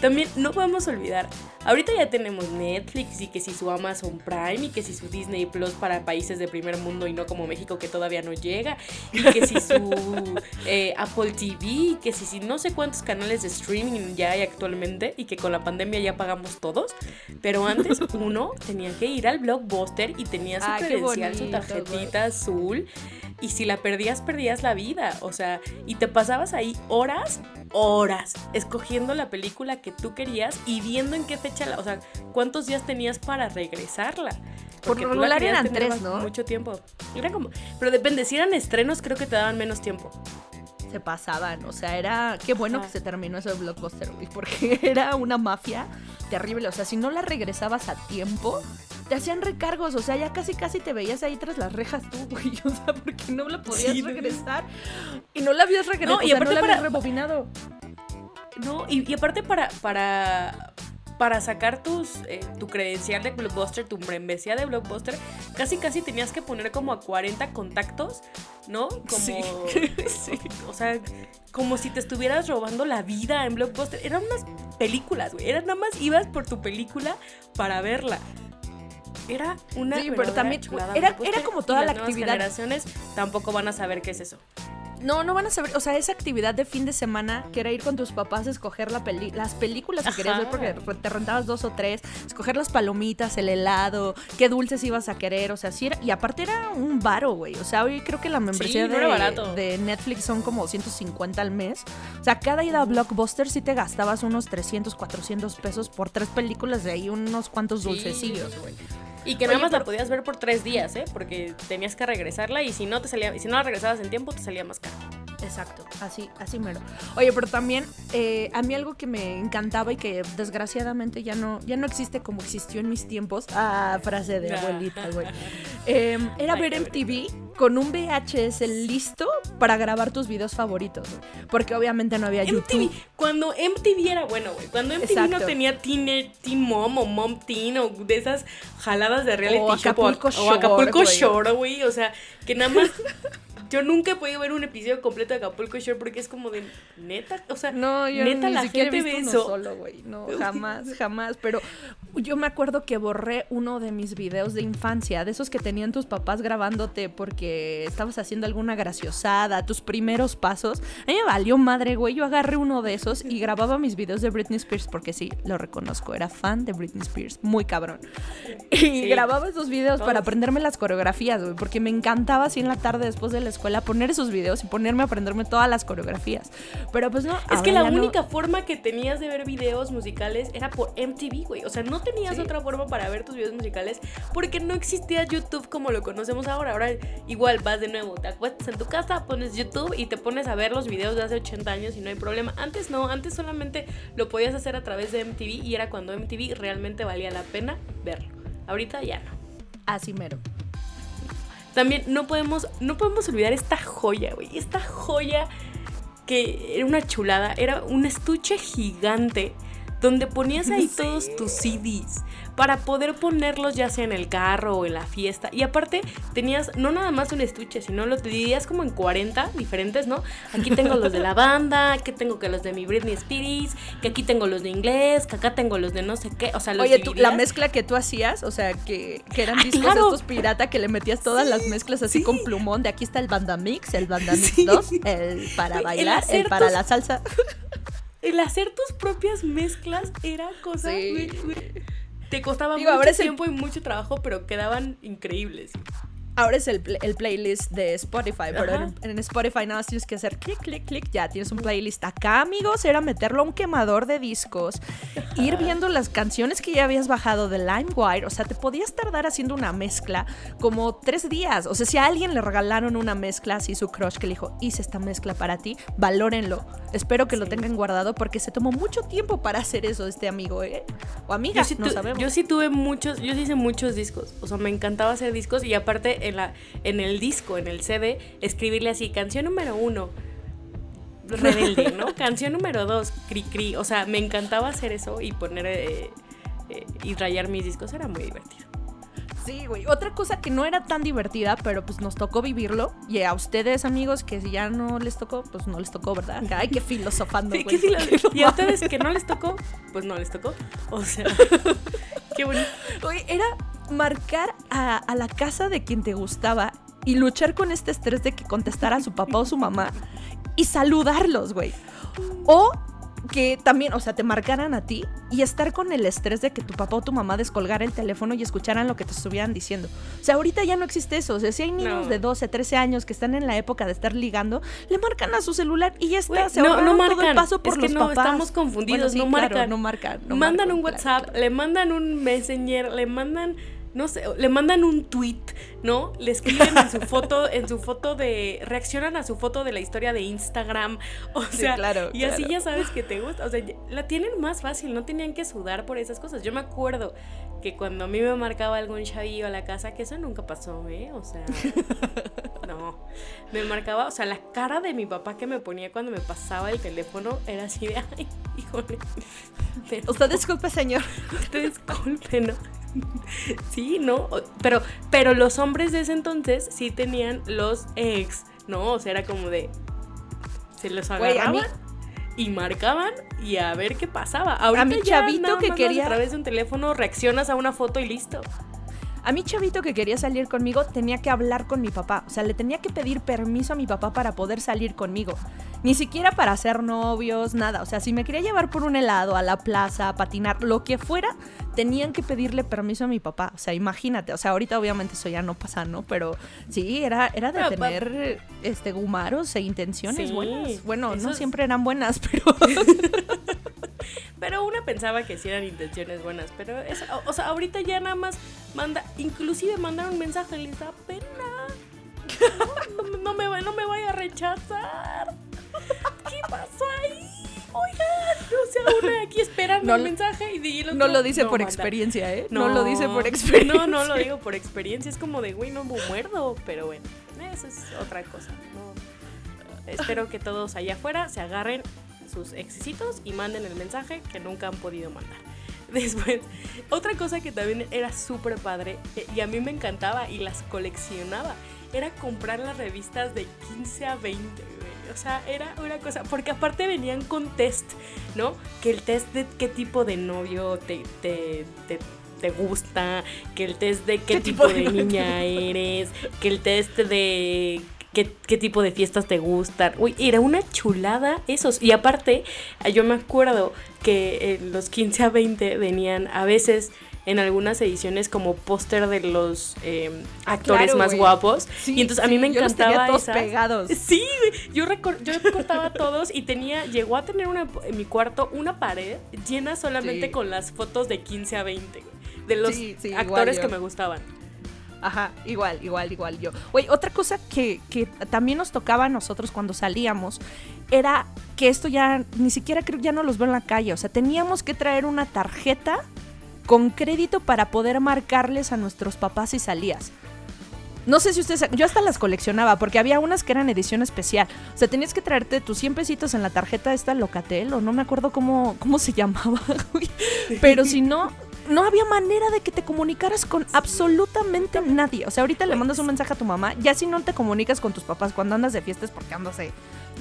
También no podemos olvidar, ahorita ya tenemos Netflix y que si su Amazon Prime y que si su Disney Plus para países de primer mundo y no como México que todavía no llega y que si su eh, Apple TV y que si, si no sé cuántos canales de streaming ya hay actualmente y que con la pandemia ya pagamos todos, pero antes uno tenía que ir al blockbuster y tenía su Ah, su tarjetita azul y si la perdías, perdías la vida. O sea, y te pasabas ahí horas, horas, escogiendo la película que tú querías y viendo en qué fecha, la, o sea, cuántos días tenías para regresarla. Por Porque la regular eran tres, ¿no? Mucho tiempo. Era como, pero depende, si eran estrenos, creo que te daban menos tiempo. Se pasaban, o sea, era... Qué bueno Ajá. que se terminó eso de Blockbuster, güey, porque era una mafia terrible. O sea, si no la regresabas a tiempo, te hacían recargos. O sea, ya casi casi te veías ahí tras las rejas tú, güey. O sea, porque no la podías Sí, regresar. Y no la habías regresado, No, o y sea, aparte no la habías para- rebobinado. No, y, y aparte para, para, para sacar tus, eh, tu credencial de Blockbuster, tu membresía de Blockbuster, casi casi tenías que poner como a 40 contactos, ¿no? Como, Sí. Sí. O sea, como si te estuvieras robando la vida en Blockbuster. Eran unas películas, güey. Era nada más ibas por tu película para verla. Era una Sí, pero también, chulada era- era como toda las la actividad. generaciones tampoco van a saber qué es eso. No, no van a saber, o sea, esa actividad de fin de semana, que era ir con tus papás a escoger la peli las películas que querías ver porque te rentabas dos o tres, escoger las palomitas, el helado, qué dulces ibas a querer, o sea, sí era, y aparte era un varo, güey, o sea, hoy creo que la membresía no de, Netflix son como 150 al mes, o sea, cada ida a Blockbuster sí te gastabas unos 300, 400 pesos por tres películas de ahí, unos cuantos dulcecillos, güey. Y que Oye, nada más la podías ver por tres días, ¿eh? Porque tenías que regresarla y si no te salía, si no la regresabas en tiempo, te salía más caro. Exacto, así, así mero. Oye, pero también eh, a mí algo que me encantaba y que desgraciadamente ya no, ya no existe como existió en mis tiempos. Ah, frase de abuelita, güey. Em, era ver MTV con un VHS listo para grabar tus videos favoritos, güey. Porque obviamente no había YouTube. MTV, cuando MTV era bueno, güey. Cuando MTV no tenía Teen, teen Mom o Mom Teen o de esas jaladas de reality O Acapulco o. Shore, güey. O sea, que nada más. Yo nunca he podido ver un episodio completo de Acapulco Shore porque es como de neta. O sea, No, yo neta ni la siquiera he gente visto ve uno solo, güey. No, jamás, jamás. Pero yo me acuerdo que borré uno de mis videos de infancia, de esos que tenían tus papás grabándote porque estabas haciendo alguna graciosada, tus primeros pasos. A mí me valió madre, güey. Yo agarré uno de esos y grababa mis videos de Britney Spears porque sí, lo reconozco, era fan de Britney Spears, muy cabrón. Y grababa esos videos para todos. aprenderme las coreografías, güey, porque me encantaba así en la tarde después de la escuela poner esos videos y ponerme a aprenderme todas las coreografías. Pero pues no, Es que la ya no. única forma que tenías de ver videos musicales era por MTV, güey. O sea, no tenías Sí. otra forma para ver tus videos musicales porque no existía YouTube como lo conocemos ahora. Ahora igual vas de nuevo, te acuestas en tu casa, pones YouTube y te pones a ver los videos de hace 80 años y no hay problema. Antes no, antes solamente lo podías hacer a través de MTV y era cuando MTV realmente valía la pena verlo. Ahorita ya no. Así mero. También no podemos, no podemos olvidar esta joya, güey. Esta joya que era una chulada. Era un estuche gigante donde ponías ahí todos tus CDs para poder ponerlos ya sea en el carro o en la fiesta. Y aparte tenías no nada más un estuche, sino lo dividías como en 40 diferentes, ¿no? Aquí tengo los de la banda, aquí tengo que los de mi Britney Spears, que aquí tengo los de inglés, que acá tengo los de no sé qué, o sea, los Oye, tú, la mezcla que tú hacías, o sea, que, que eran Ah, discos claro. estos pirata que le metías todas las mezclas así con plumón. De aquí está el Banda Mix, el Banda Mix Sí. 2, el para El bailar, el hacer para la salsa. El hacer tus propias mezclas era cosa, Sí. güey, güey. Te costaba Digo, mucho el- tiempo y mucho trabajo, pero quedaban increíbles. Ahora es el, el playlist de Spotify, pero en, en Spotify nada más tienes que hacer clic, clic, clic, ya tienes un playlist. Acá, amigos, era meterlo a un quemador de discos, ir viendo las canciones que ya habías bajado de LimeWire, o sea, te podías tardar haciendo una mezcla como tres días. O sea, si a alguien le regalaron una mezcla así su crush que le dijo, hice esta mezcla para ti, valórenlo. Espero que lo tengan guardado porque se tomó mucho tiempo para hacer eso este amigo, ¿eh? O amiga, Yo sí, no sabemos. yo sí tuve muchos, yo sí hice muchos discos. O sea, me encantaba hacer discos y aparte en, la, en el disco, en el CD, escribirle así, canción número uno, rebelde, ¿no? canción número dos, cri cri. O sea, me encantaba hacer eso y poner eh, eh, y rayar mis discos. Era muy divertido. Sí, güey. Otra cosa que no era tan divertida, pero pues nos tocó vivirlo. Y a ustedes, amigos, que si ya no les tocó, pues no les tocó, ¿verdad? Ay, qué filosofando, Sí, güey. que y a ustedes que no les tocó, pues no les tocó. O sea, qué bonito. Güey, era marcar a, a la casa de quien te gustaba y luchar con este estrés de que contestara a su papá o su mamá y saludarlos, güey. O que también, o sea, te marcaran a ti y estar con el estrés de que tu papá o tu mamá descolgara el teléfono y escucharan lo que te estuvieran diciendo. O sea, ahorita ya no existe eso. O sea, si hay niños No. de 12, 13 años que están en la época de estar ligando, le marcan a su celular y ya está. Se no, no todo el marcan. paso por es que los no, papás. estamos confundidos. Bueno, sí, no claro, marcan. no marcan. no mandan marcan, un claro, WhatsApp, claro. le mandan un Messenger, le mandan, no sé, le mandan un tweet, ¿no? Le escriben en su foto, en su foto de, reaccionan a su foto de la historia de Instagram, o Sí, sea, claro, y así claro. ya sabes que te gusta, o sea, la tienen más fácil, no tenían que sudar por esas cosas. Yo me acuerdo que cuando a mí me marcaba algún chavillo a la casa, que eso nunca pasó, ¿eh? O sea, no, me marcaba, o sea, la cara de mi papá que me ponía cuando me pasaba el teléfono era así de, ay, híjole. Pero Usted disculpe, señor. usted disculpe, ¿no? Sí, ¿no? Pero, pero los hombres de ese entonces sí tenían los ex, ¿no? O sea, era como de. Se los a agarraban y marcaban y a ver qué pasaba. Ahorita mi ya chavito que quería- A través de un teléfono reaccionas a una foto y listo. A mi chavito que quería salir conmigo tenía que hablar con mi papá. O sea, le tenía que pedir permiso a mi papá para poder salir conmigo. Ni siquiera para ser novios, nada. O sea, si me quería llevar por un helado, a la plaza, a patinar, lo que fuera, tenían que pedirle permiso a mi papá. O sea, imagínate. O sea, ahorita obviamente eso ya no pasa, ¿no? Pero sí, era, era de Pero, pa- tener este, gumaros e intenciones Sí, buenas. Bueno, no es- siempre eran buenas, pero... Pero una pensaba que sí eran intenciones buenas. Pero es, o, o sea, ahorita ya nada más manda, inclusive mandar un mensaje les da pena. No, me, no me vaya a rechazar. ¿Qué pasó ahí? Oigan, o sea, una aquí esperando No el mensaje y el No lo dice por manda. experiencia, ¿eh? No, lo dice por experiencia. No, no lo digo por experiencia. Es como de, güey, no me muerdo. Pero bueno, eso es otra cosa. No. Espero que todos allá afuera se agarren sus excitos y manden el mensaje que nunca han podido mandar. Después, otra cosa que también era súper padre eh, y a mí me encantaba y las coleccionaba era comprar las revistas de 15 a 20. güey. O sea, era una cosa, porque aparte venían con test, ¿no? Que el test de qué tipo de novio te, te, te, te gusta, que el test de qué, ¿Qué tipo, tipo de de niña eres, que el test de qué, qué tipo de fiestas te gustan. Uy, era una chulada esos. Y aparte, yo me acuerdo que en los 15 a 20 venían a veces en algunas ediciones como póster de los eh, actores claro, más guapos. Sí, y entonces a mí sí, me yo los tenía encantaba todos esas. pegados. Sí. Yo, yo cortaba todos y tenía, llegó a tener una, en mi cuarto una pared llena solamente Sí. con las fotos de 15 a 20, güey, de los igual actores que me gustaban. Ajá, igual, igual, igual yo. Oye, otra cosa que, que también nos tocaba a nosotros cuando salíamos era que esto ya ni siquiera creo ya no los veo en la calle. O sea, teníamos que traer una tarjeta con crédito para poder marcarles a nuestros papás si salías. No sé si ustedes. Yo hasta las coleccionaba porque había unas que eran edición especial. O sea, tenías que traerte tus 100 pesitos en la tarjeta esta Locatel o no me acuerdo cómo, cómo se llamaba. Pero si no, no había manera de que te comunicaras con absolutamente nadie. O sea, ahorita le mandas un mensaje a tu mamá, ya si no te comunicas con tus papás cuando andas de fiestas porque andas de,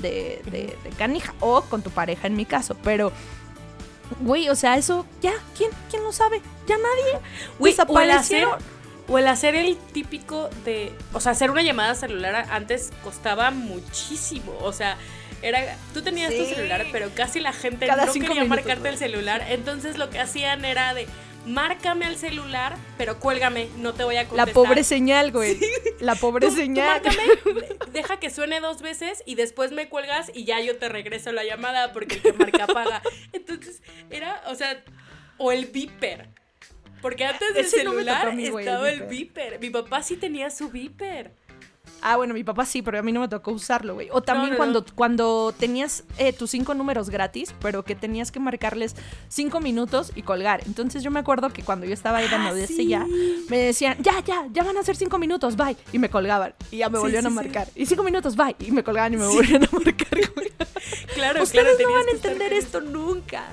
de, de, de canija o con tu pareja en mi caso. Pero güey, o sea, eso ya, ¿quién, quién lo sabe? Ya nadie. Güey, o el hacer, o el hacer el típico de. O sea, hacer una llamada celular antes costaba muchísimo. O sea, era. Tú tenías tu celular, pero casi la gente Cada no quería minutos, marcarte el celular. Entonces lo que hacían era de. Márcame al celular, pero cuélgame, no te voy a La contestar. pobre señal, güey. La pobre Tú- tú señal. márcame, deja que suene dos veces y después me cuelgas y ya yo te regreso la llamada porque el que marca paga. Entonces, era, o sea, o el beeper. Porque antes del Ese celular mí, güey, estaba el beeper. Mi papá sí tenía su beeper. Ah, bueno, mi papá sí, pero a mí no me tocó usarlo, güey. O también no, cuando, no. cuando tenías eh, tus cinco números gratis, pero que tenías que marcarles cinco minutos y colgar. Entonces yo me acuerdo que cuando yo estaba ahí de Ah, sí. ya, me decían, ya, ya, ya van a ser cinco minutos, bye. Y me colgaban. Y ya me Sí, volvían sí, a marcar. Y cinco minutos, bye. Y me colgaban y me volvían a marcar, güey. Claro, Ustedes claro, no van a entender esto nunca.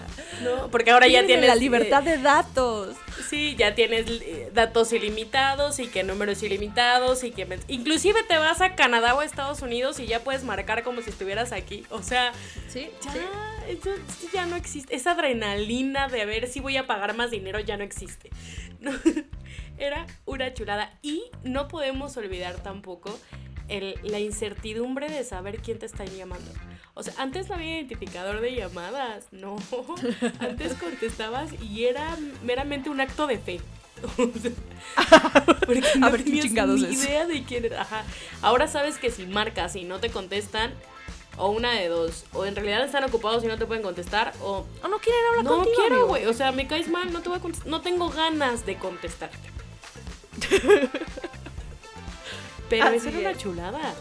No, porque ahora ya tienes la libertad eh, de datos. Sí, ya tienes eh, datos ilimitados y que números ilimitados y que inclusive te vas a Canadá o a Estados Unidos y ya puedes marcar como si estuvieras aquí. O sea, Sí, ya, eso, eso ya no existe. Esa adrenalina de a ver si voy a pagar más dinero ya no existe. No, Era una chulada. Y no podemos olvidar tampoco el- la incertidumbre de saber quién te está llamando. O sea, antes no había identificador de llamadas. No. Antes contestabas y era meramente un acto de fe. Porque no A ver qué tenías chingados ni es. idea de quién era. Ajá. Ahora sabes que si marcas y no te contestan, o una de dos, o en realidad están ocupados y no te pueden contestar, o O no quieren hablar no contigo, quiero, güey. O sea, me caes mal, no te voy a contestar. No tengo ganas de contestarte. Pero Así eso era una chulada.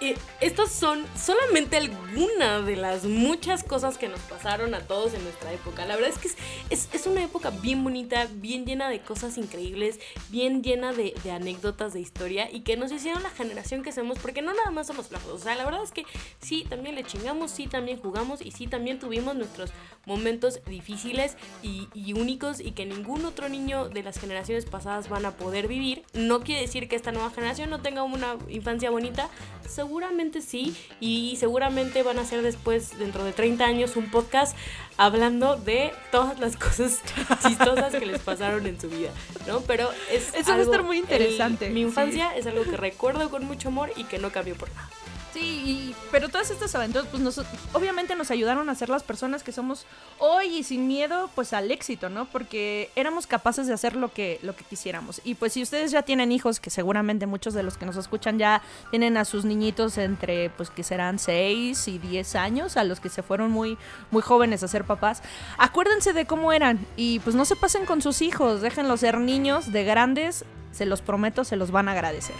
Eh, estas son solamente algunas de las muchas cosas que nos pasaron a todos en nuestra época. La verdad es que es, es- es una época bien bonita, bien llena de cosas increíbles, bien llena de, de anécdotas de historia y que nos hicieron la generación que somos, porque no nada más somos flojos. O sea, la verdad es que sí, también le chingamos, sí, también jugamos y sí, también tuvimos nuestros momentos difíciles y, y únicos y que ningún otro niño de las generaciones pasadas van a poder vivir. No quiere decir que esta nueva generación no tenga una infancia bonita, seguramente sí, y seguramente van a hacer después, dentro de 30 años, un podcast hablando de todas las cosas chistosas que les pasaron en su vida, ¿no? Pero es Eso va a algo- estar muy interesante, el- mi sí. infancia es algo que recuerdo con mucho amor y que no cambió por nada. Sí, y- pero todas estas aventuras, pues nos, obviamente nos ayudaron a ser las personas que somos hoy y sin miedo, pues al éxito, ¿no? Porque éramos capaces de hacer lo que, lo que quisiéramos. Y pues si ustedes ya tienen hijos, que seguramente muchos de los que nos escuchan ya tienen a sus niñitos entre, pues que serán 6 y 10 años, a los que se fueron muy, muy jóvenes a ser papás, acuérdense de cómo eran y pues no se pasen con sus hijos, déjenlos ser niños de grandes, se los prometo, se los van a agradecer.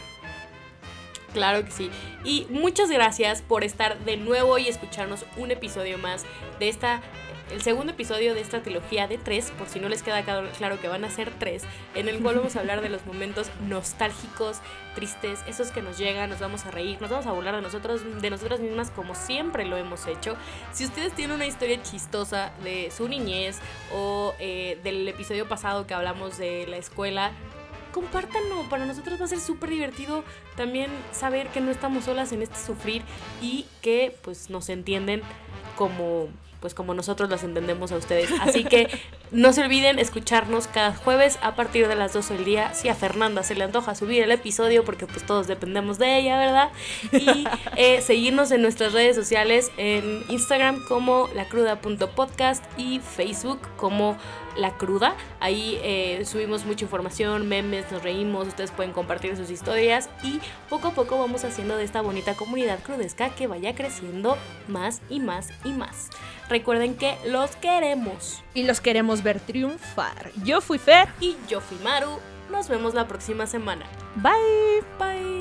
Claro que sí. Y muchas gracias por estar de nuevo y escucharnos un episodio más de esta, el segundo episodio de esta trilogía de tres, por si no les queda claro que van a ser tres, en el cual vamos a hablar de los momentos nostálgicos, tristes, esos que nos llegan, nos vamos a reír, nos vamos a burlar de nosotros, de nosotras mismas como siempre lo hemos hecho. Si ustedes tienen una historia chistosa de su niñez o eh, del episodio pasado que hablamos de la escuela, compártanlo. Para nosotros va a ser súper divertido también saber que no estamos solas en este sufrir y que pues nos entienden como pues como nosotros las entendemos a ustedes. Así que no se olviden escucharnos cada jueves a partir de las 12 del día. Si a Fernanda se le antoja subir el episodio, porque pues todos dependemos de ella, ¿verdad? Y eh, seguirnos en nuestras redes sociales, en Instagram como lacruda.podcast y Facebook como La Cruda. Ahí eh, subimos mucha información, memes, nos reímos, ustedes pueden compartir sus historias y poco a poco vamos haciendo de esta bonita comunidad crudesca que vaya creciendo más y más y más. Recuerden que los queremos. Y los queremos ver triunfar. Yo fui Fer. Y yo fui Maru. Nos vemos la próxima semana. Bye. Bye.